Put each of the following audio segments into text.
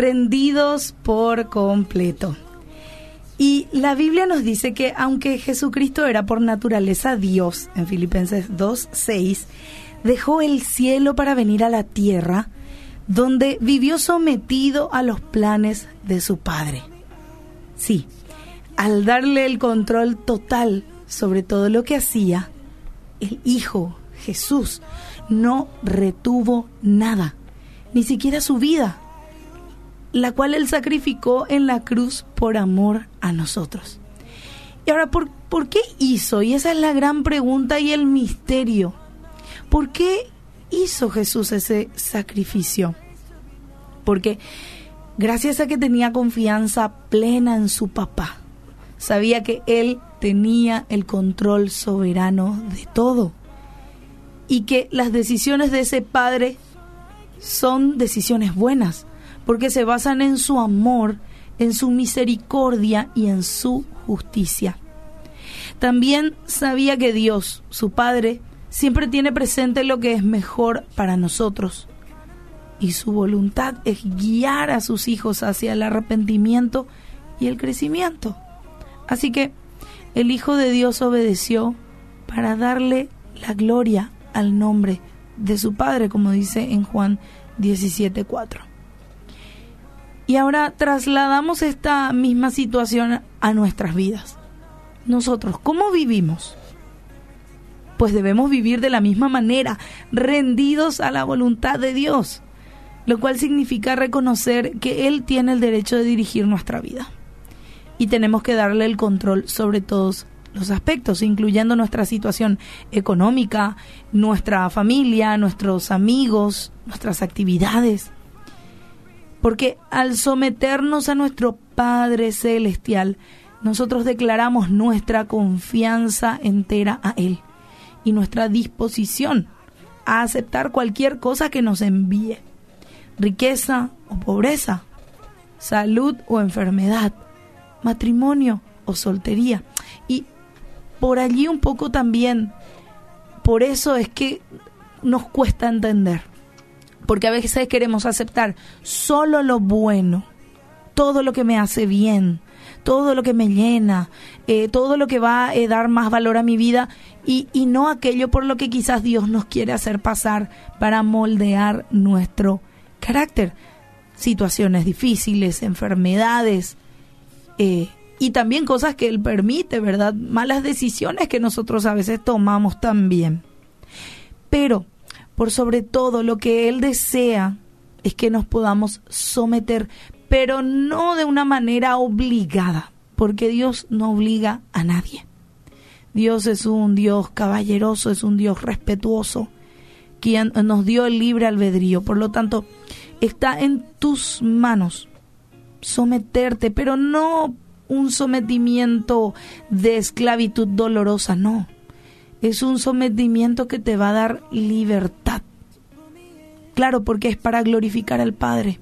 rendidos por completo. Y la Biblia nos dice que aunque Jesucristo era por naturaleza Dios, en Filipenses 2.6, dejó el cielo para venir a la tierra, donde vivió sometido a los planes de su Padre. Sí, al darle el control total sobre todo lo que hacía, el Hijo Jesús no retuvo nada, ni siquiera su vida la cual Él sacrificó en la cruz por amor a nosotros. Y ahora, ¿por, ¿por qué hizo? Y esa es la gran pregunta y el misterio. ¿Por qué hizo Jesús ese sacrificio? Porque gracias a que tenía confianza plena en su papá, sabía que Él tenía el control soberano de todo y que las decisiones de ese padre son decisiones buenas porque se basan en su amor, en su misericordia y en su justicia. También sabía que Dios, su Padre, siempre tiene presente lo que es mejor para nosotros. Y su voluntad es guiar a sus hijos hacia el arrepentimiento y el crecimiento. Así que el Hijo de Dios obedeció para darle la gloria al nombre de su Padre, como dice en Juan 17:4. Y ahora trasladamos esta misma situación a nuestras vidas. Nosotros, ¿cómo vivimos? Pues debemos vivir de la misma manera, rendidos a la voluntad de Dios, lo cual significa reconocer que Él tiene el derecho de dirigir nuestra vida. Y tenemos que darle el control sobre todos los aspectos, incluyendo nuestra situación económica, nuestra familia, nuestros amigos, nuestras actividades. Porque al someternos a nuestro Padre Celestial, nosotros declaramos nuestra confianza entera a Él y nuestra disposición a aceptar cualquier cosa que nos envíe, riqueza o pobreza, salud o enfermedad, matrimonio o soltería. Y por allí un poco también, por eso es que nos cuesta entender porque a veces queremos aceptar solo lo bueno, todo lo que me hace bien, todo lo que me llena, eh, todo lo que va a eh, dar más valor a mi vida y, y no aquello por lo que quizás Dios nos quiere hacer pasar para moldear nuestro carácter. Situaciones difíciles, enfermedades eh, y también cosas que Él permite, ¿verdad? Malas decisiones que nosotros a veces tomamos también. Pero por sobre todo lo que Él desea es que nos podamos someter, pero no de una manera obligada, porque Dios no obliga a nadie. Dios es un Dios caballeroso, es un Dios respetuoso, quien nos dio el libre albedrío. Por lo tanto, está en tus manos someterte, pero no un sometimiento de esclavitud dolorosa, no es un sometimiento que te va a dar libertad. Claro, porque es para glorificar al Padre,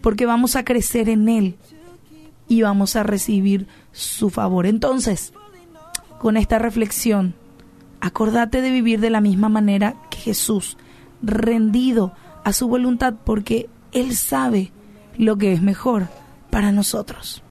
porque vamos a crecer en Él y vamos a recibir su favor. Entonces, con esta reflexión, acordate de vivir de la misma manera que Jesús, rendido a su voluntad, porque Él sabe lo que es mejor para nosotros.